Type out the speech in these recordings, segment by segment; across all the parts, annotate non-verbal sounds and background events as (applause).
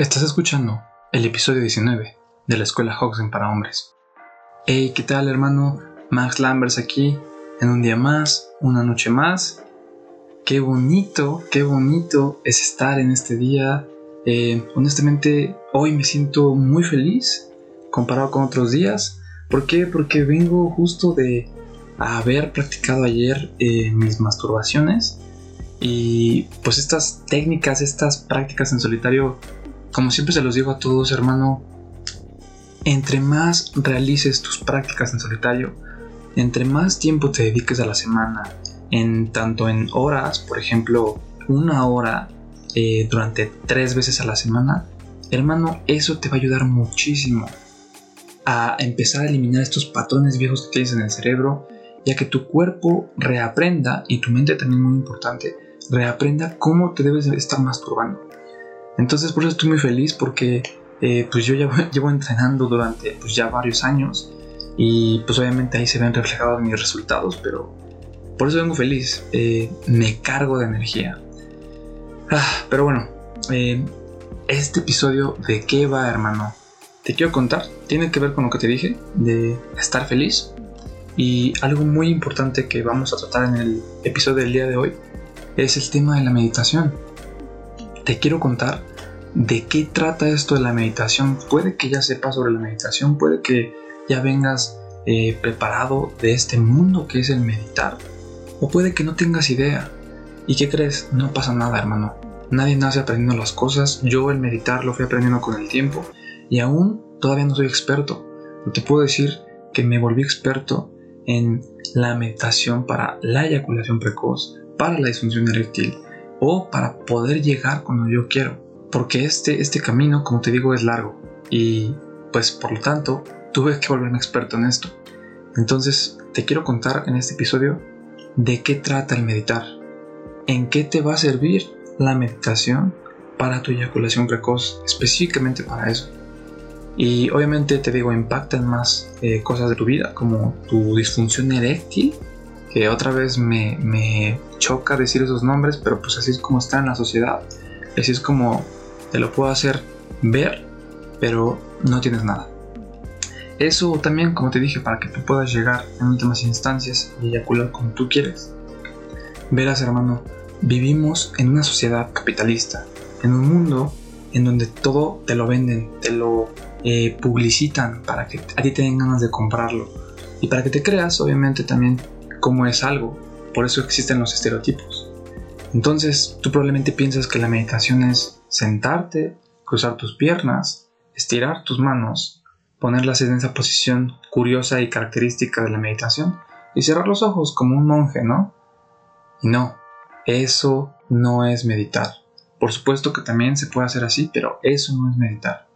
Estás escuchando el episodio 19 de la Escuela Hoxen para Hombres. Hey, ¿qué tal hermano? Max Lambers aquí, en un día más, una noche más. Qué bonito, qué bonito es estar en este día. Eh, honestamente, hoy me siento muy feliz comparado con otros días. ¿Por qué? Porque vengo justo de haber practicado ayer eh, mis masturbaciones. Y pues estas técnicas, estas prácticas en solitario como siempre se los digo a todos, hermano, entre más realices tus prácticas en solitario, entre más tiempo te dediques a la semana, en tanto en horas, por ejemplo, una hora eh, durante tres veces a la semana, hermano, eso te va a ayudar muchísimo a empezar a eliminar estos patrones viejos que tienes en el cerebro, ya que tu cuerpo reaprenda, y tu mente también muy importante, reaprenda cómo te debes estar masturbando. Entonces por eso estoy muy feliz porque eh, pues yo ya (laughs) llevo entrenando durante pues ya varios años y pues obviamente ahí se ven reflejados mis resultados, pero por eso vengo feliz, eh, me cargo de energía. Ah, pero bueno, eh, este episodio de qué va hermano, te quiero contar, tiene que ver con lo que te dije, de estar feliz. Y algo muy importante que vamos a tratar en el episodio del día de hoy es el tema de la meditación. Te quiero contar de qué trata esto de la meditación. Puede que ya sepas sobre la meditación, puede que ya vengas eh, preparado de este mundo que es el meditar, o puede que no tengas idea. ¿Y qué crees? No pasa nada, hermano. Nadie nace aprendiendo las cosas. Yo el meditar lo fui aprendiendo con el tiempo y aún todavía no soy experto. Te puedo decir que me volví experto en la meditación para la eyaculación precoz, para la disfunción eréctil o para poder llegar cuando yo quiero porque este, este camino, como te digo, es largo y pues por lo tanto tuve que volverme experto en esto. Entonces te quiero contar en este episodio de qué trata el meditar, en qué te va a servir la meditación para tu eyaculación precoz, específicamente para eso. Y obviamente te digo, impactan más eh, cosas de tu vida, como tu disfunción eréctil, que otra vez me, me choca decir esos nombres, pero pues así es como está en la sociedad, así es como te lo puedo hacer ver, pero no tienes nada. Eso también, como te dije, para que tú puedas llegar en últimas instancias y eyacular como tú quieres. Verás, hermano, vivimos en una sociedad capitalista, en un mundo en donde todo te lo venden, te lo eh, publicitan para que a ti te den ganas de comprarlo y para que te creas, obviamente, también cómo es algo. Por eso existen los estereotipos. Entonces, tú probablemente piensas que la meditación es sentarte, cruzar tus piernas, estirar tus manos, ponerlas en esa posición curiosa y característica de la meditación y cerrar los ojos como un monje, ¿no? Y no, eso no es meditar. Por supuesto que también se puede hacer así, pero eso no es meditar.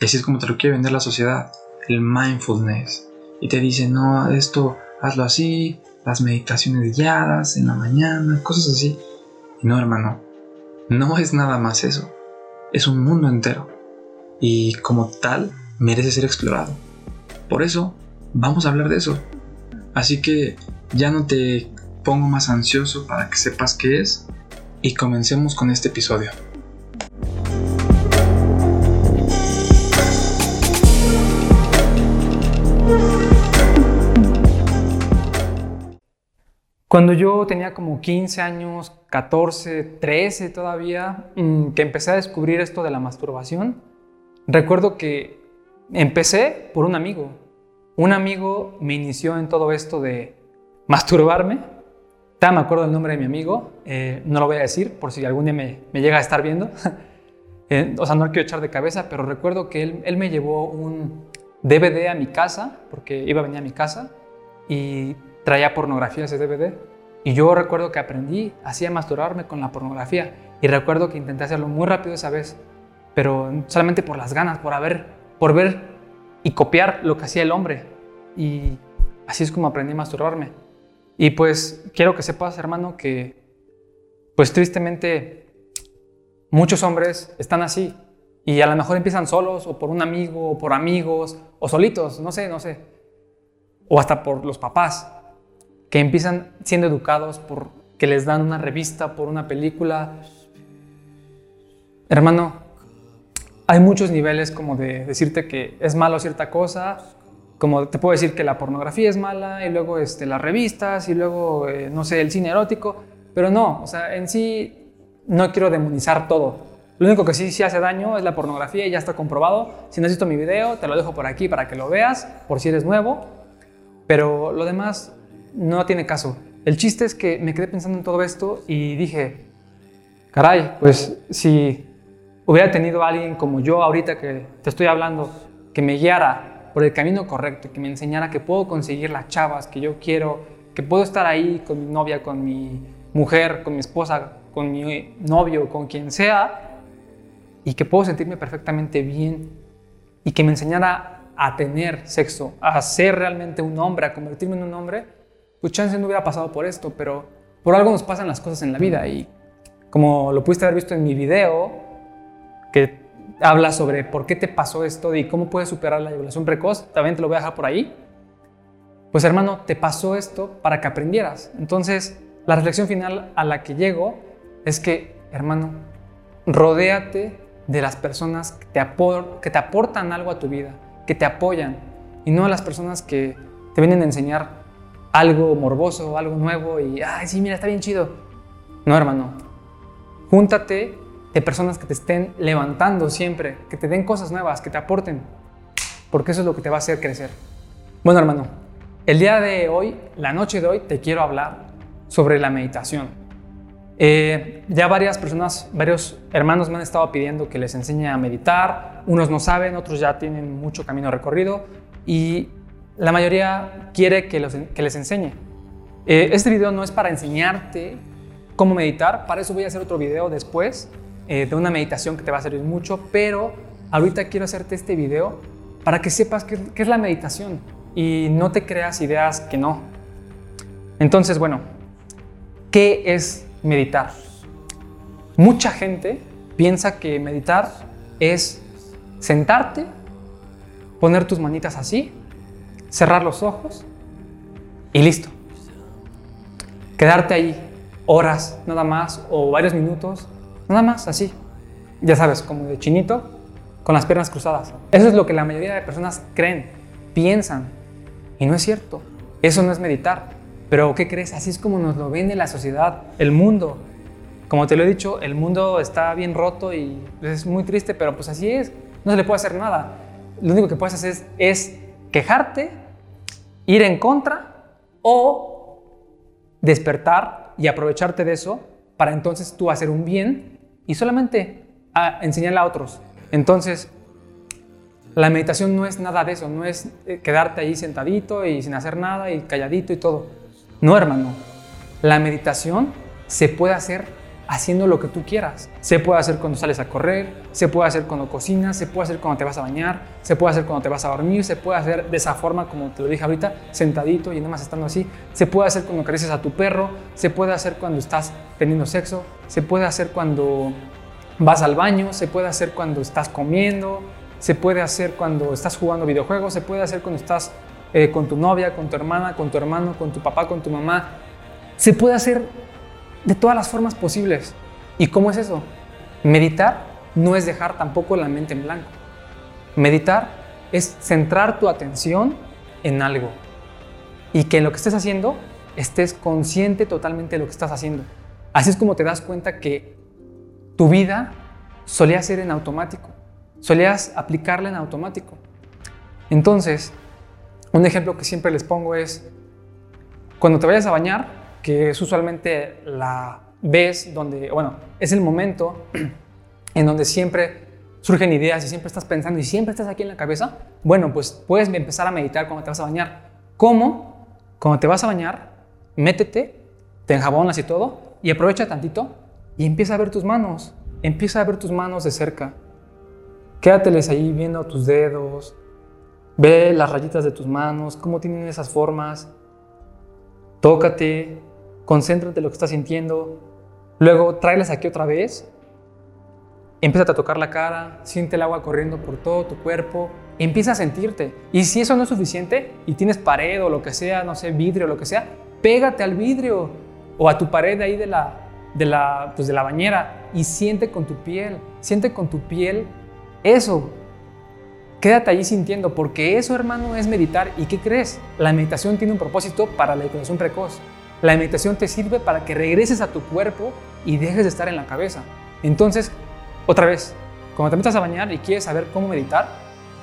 Y así es como te lo quiere vender la sociedad, el mindfulness. Y te dice, no, esto hazlo así, las meditaciones guiadas en la mañana, cosas así. Y no, hermano, no es nada más eso es un mundo entero y como tal merece ser explorado. Por eso vamos a hablar de eso. Así que ya no te pongo más ansioso para que sepas qué es y comencemos con este episodio. Cuando yo tenía como 15 años, 14, 13 todavía, mm, que empecé a descubrir esto de la masturbación, recuerdo que empecé por un amigo. Un amigo me inició en todo esto de masturbarme. Ya me acuerdo el nombre de mi amigo, eh, no lo voy a decir por si algún día me, llega a estar viendo. (laughs) Eh, o sea, no lo quiero echar de cabeza, pero recuerdo que él, él me llevó un DVD a mi casa, porque iba a venir a mi casa, y traía pornografía ese DVD. Y yo recuerdo que aprendí así a masturbarme con la pornografía. Y recuerdo que intenté hacerlo muy rápido esa vez, pero solamente por las ganas, por, haber, por ver y copiar lo que hacía el hombre. Y así es como aprendí a masturbarme. Y pues quiero que sepas, hermano, que pues tristemente muchos hombres están así. Y a lo mejor empiezan solos, o por un amigo, o por amigos, o solitos, no sé, no sé. O hasta por los papás que empiezan siendo educados por que les dan una revista, por una película. Hermano, hay muchos niveles como de decirte que es malo cierta cosa, como te puedo decir que la pornografía es mala y luego este, las revistas y luego, eh, no sé, el cine erótico, pero no, o sea, en sí no quiero demonizar todo. Lo único que sí, sí hace daño es la pornografía y ya está comprobado. Si no has visto mi video, te lo dejo por aquí para que lo veas, por si eres nuevo. Pero lo demás no tiene caso. El chiste es que me quedé pensando en todo esto y dije, caray, pues si hubiera tenido alguien como yo ahorita que te estoy hablando, que me guiara por el camino correcto, que me enseñara que puedo conseguir las chavas que yo quiero, que puedo estar ahí con mi novia, con mi mujer, con mi esposa, con mi novio, con quien sea, y que puedo sentirme perfectamente bien y que me enseñara a tener sexo, a ser realmente un hombre, a convertirme en un hombre, pues chance no hubiera pasado por esto, pero por algo nos pasan las cosas en la vida y como lo pudiste haber visto en mi video, que habla sobre por qué te pasó esto y cómo puedes superar la eyaculación precoz, también te lo voy a dejar por ahí. Pues hermano, te pasó esto para que aprendieras. Entonces, la reflexión final a la que llego es que, hermano, rodéate de las personas que te, que te aportan algo a tu vida, que te apoyan, y no a las personas que te vienen a enseñar algo morboso, algo nuevo y, ay, sí, mira, está bien chido. No, hermano. Júntate de personas que te estén levantando siempre, que te den cosas nuevas, que te aporten, porque eso es lo que te va a hacer crecer. Bueno, hermano, el día de hoy, la noche de hoy, te quiero hablar sobre la meditación. Eh, ya varias personas, varios hermanos me han estado pidiendo que les enseñe a meditar. Unos no saben, otros ya tienen mucho camino recorrido y la mayoría quiere que, les enseñe. Eh, este video no es para enseñarte cómo meditar, para eso voy a hacer otro video después eh, de una meditación que te va a servir mucho, pero ahorita quiero hacerte este video para que sepas qué es la meditación y no te creas ideas que no. Entonces, bueno, ¿qué es meditar. Mucha gente piensa que meditar es sentarte, poner tus manitas así, cerrar los ojos y listo. Quedarte ahí horas nada más o varios minutos, nada más así. Ya sabes, como de chinito, con las piernas cruzadas. Eso es lo que la mayoría de personas creen, piensan. Y no es cierto. Eso no es meditar. Pero ¿qué crees? Así es como nos lo vende la sociedad, el mundo. Como te lo he dicho, el mundo está bien roto y es muy triste, pero pues así es. No se le puede hacer nada. Lo único que puedes hacer es, es quejarte, ir en contra o despertar y aprovecharte de eso para entonces tú hacer un bien y solamente a enseñarle a otros. Entonces, la meditación no es nada de eso, no es eh, quedarte ahí sentadito y sin hacer nada y calladito y todo. No, hermano. La meditación se puede hacer haciendo lo que tú quieras. Se puede hacer cuando sales a correr, se puede hacer cuando cocinas, se puede hacer cuando te vas a bañar, se puede hacer cuando te vas a dormir, se puede hacer de esa forma como te lo dije ahorita, sentadito y nada más estando así. Se puede hacer cuando acaricias a tu perro, se puede hacer cuando estás teniendo sexo, se puede hacer cuando vas al baño, se puede hacer cuando estás comiendo, se puede hacer cuando estás jugando videojuegos, se puede hacer cuando estás eh, con tu novia, con tu hermana, con tu hermano, con tu papá, con tu mamá. Se puede hacer de todas las formas posibles. ¿Y cómo es eso? Meditar no es dejar tampoco la mente en blanco. Meditar es centrar tu atención en algo y que en lo que estés haciendo estés consciente totalmente de lo que estás haciendo. Así es como te das cuenta que tu vida solía ser en automático, solías aplicarla en automático. Entonces, un ejemplo que siempre les pongo es cuando te vayas a bañar, que es usualmente la vez donde, bueno, es el momento (clears throat) en donde siempre surgen ideas y siempre estás pensando y siempre estás aquí en la cabeza, bueno, pues puedes empezar a meditar cuando te vas a bañar. ¿Cómo? Cuando te vas a bañar, métete, te enjabonas y todo, y aprovecha tantito y empieza a ver tus manos, empieza a ver tus manos de cerca. Quédateles ahí viendo tus dedos, Ve las rayitas de tus manos, cómo tienen esas formas. Tócate, concéntrate en lo que estás sintiendo. Luego tráelas aquí otra vez. Empieza a tocar la cara, siente el agua corriendo por todo tu cuerpo. Empieza a sentirte. Y si eso no es suficiente y tienes pared o lo que sea, no sé, vidrio o lo que sea, pégate al vidrio o a tu pared ahí de la, de la, pues de la bañera y siente con tu piel. Siente con tu piel Eso. Quédate allí sintiendo, porque eso, hermano, es meditar. ¿Y qué crees? La meditación tiene un propósito para la eyaculación precoz. La meditación te sirve para que regreses a tu cuerpo y dejes de estar en la cabeza. Entonces, otra vez, cuando te metas a bañar y quieres saber cómo meditar,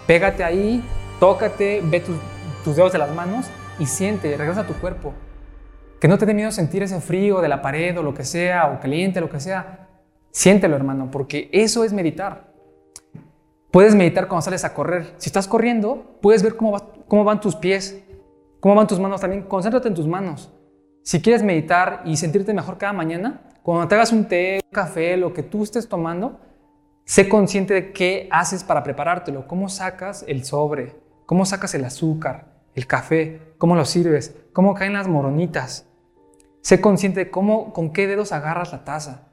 pégate ahí, tócate, ve tus dedos de las manos y siente, regresa a tu cuerpo. Que no te dé miedo sentir ese frío de la pared o lo que sea, o caliente, lo que sea. Siéntelo, hermano, porque eso es meditar. Puedes meditar cuando sales a correr. Si estás corriendo, puedes ver cómo, cómo van tus pies, cómo van tus manos también. Concéntrate en tus manos. Si quieres meditar y sentirte mejor cada mañana, cuando te hagas un té, un café, lo que tú estés tomando, sé consciente de qué haces para preparártelo, cómo sacas el sobre, cómo sacas el azúcar, el café, cómo lo sirves, cómo caen las moronitas. Sé consciente de cómo, con qué dedos agarras la taza.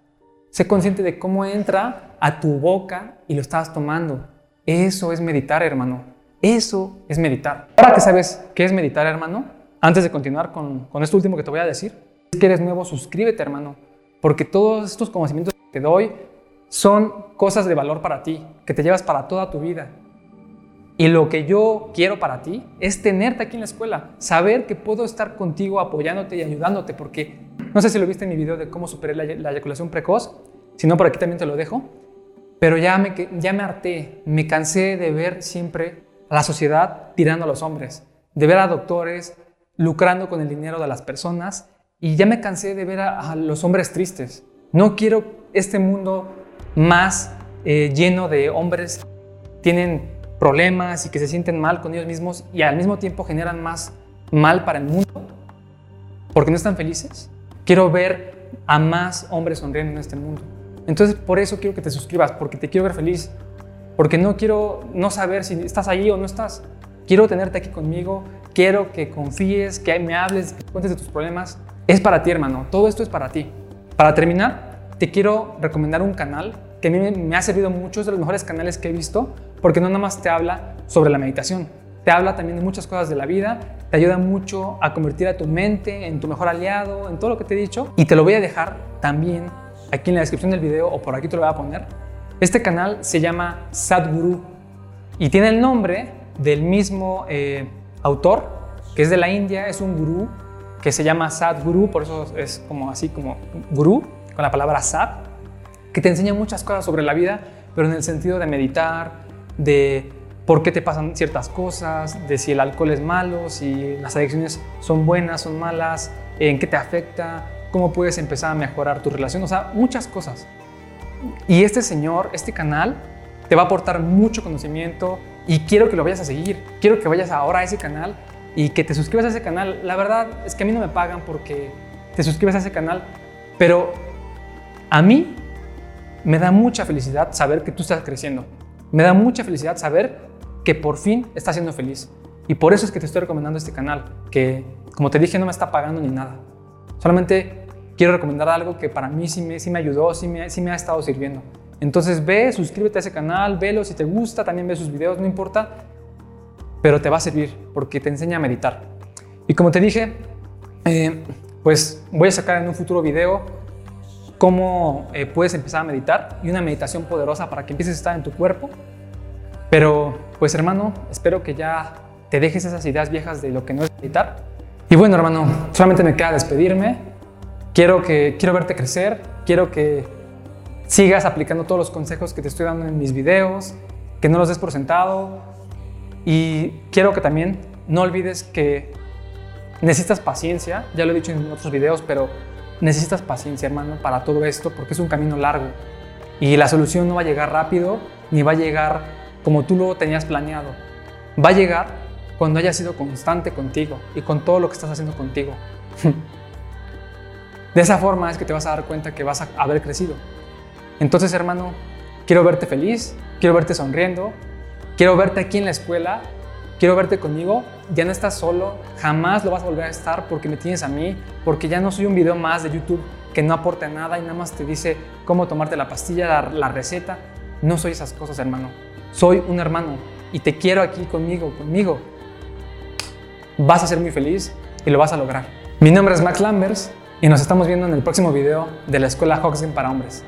Sé consciente de cómo entra a tu boca y lo estás tomando. Eso es meditar, hermano. Eso es meditar. Ahora que sabes qué es meditar, hermano, antes de continuar con, con esto último que te voy a decir, que eres nuevo, suscríbete, hermano. Porque todos estos conocimientos que te doy son cosas de valor para ti, que te llevas para toda tu vida. Y lo que yo quiero para ti es tenerte aquí en la escuela, saber que puedo estar contigo apoyándote y ayudándote, porque no sé si lo viste en mi video de cómo superar la, eyaculación precoz, si no por aquí también te lo dejo, pero ya me, ya me harté, me cansé de ver siempre a la sociedad tirando a los hombres, de ver a doctores lucrando con el dinero de las personas y ya me cansé de ver a, los hombres tristes. No quiero este mundo más eh, lleno de hombres que tienen problemas y que se sienten mal con ellos mismos y al mismo tiempo generan más mal para el mundo porque no están felices. Quiero ver a más hombres sonriendo en este mundo. Entonces por eso quiero que te suscribas, porque te quiero ver feliz, porque no quiero no saber si estás allí o no estás. Quiero tenerte aquí conmigo, quiero que confíes, que me hables, que cuentes de tus problemas. Es para ti, hermano. Todo esto es para ti. Para terminar, te quiero recomendar un canal que a mí me ha servido mucho, es de los mejores canales que he visto, porque no nada más te habla sobre la meditación, te habla también de muchas cosas de la vida, te ayuda mucho a convertir a tu mente en tu mejor aliado, en todo lo que te he dicho, y te lo voy a dejar también aquí en la descripción del video o por aquí te lo voy a poner. Este canal se llama Sadhguru y tiene el nombre del mismo eh, autor, que es de la India, es un gurú que se llama Sadhguru, por eso es como así como gurú, con la palabra Sad, que te enseña muchas cosas sobre la vida, pero en el sentido de meditar, de por qué te pasan ciertas cosas, de si el alcohol es malo, si las adicciones son buenas, son malas, en qué te afecta, cómo puedes empezar a mejorar tu relación, o sea, muchas cosas. Y este señor, este canal, te va a aportar mucho conocimiento y quiero que lo vayas a seguir. Quiero que vayas ahora a ese canal y que te suscribas a ese canal. La verdad es que a mí no me pagan porque te suscribes a ese canal, pero a mí me da mucha felicidad saber que tú estás creciendo. Me da mucha felicidad saber que por fin estás siendo feliz. Y por eso es que te estoy recomendando este canal, que como te dije no me está pagando ni nada. Solamente quiero recomendar algo que para mí sí me, sí me ayudó, sí me, sí me ha estado sirviendo. Entonces ve, suscríbete a ese canal, velo si te gusta, también ve sus videos, no importa pero te va a servir porque te enseña a meditar. Y como te dije, eh, pues voy a sacar en un futuro video cómo eh, puedes empezar a meditar y una meditación poderosa para que empieces a estar en tu cuerpo. Pero pues hermano, espero que ya te dejes esas ideas viejas de lo que no es meditar. Y bueno hermano, solamente me queda despedirme. Quiero, que, quiero verte crecer, quiero que sigas aplicando todos los consejos que te estoy dando en mis videos, que no los des por sentado, y quiero que también no olvides que necesitas paciencia, ya lo he dicho en otros videos, pero necesitas paciencia, hermano, para todo esto, porque es un camino largo. Y la solución no va a llegar rápido, ni va a llegar como tú lo tenías planeado. Va a llegar cuando hayas sido constante contigo y con todo lo que estás haciendo contigo. (laughs) De esa forma es que te vas a dar cuenta que vas a haber crecido. Entonces, hermano, quiero verte feliz, quiero verte sonriendo, Quiero verte aquí en la escuela, quiero verte conmigo. Ya no estás solo, jamás lo vas a volver a estar porque me tienes a mí, porque ya no soy un video más de YouTube que no aporta nada y nada más te dice cómo tomarte la pastilla, la, receta. No soy esas cosas, hermano. Soy un hermano y te quiero aquí conmigo, conmigo. Vas a ser muy feliz y lo vas a lograr. Mi nombre es Max Lambers y nos estamos viendo en el próximo video de la Escuela Hoxgen para Hombres.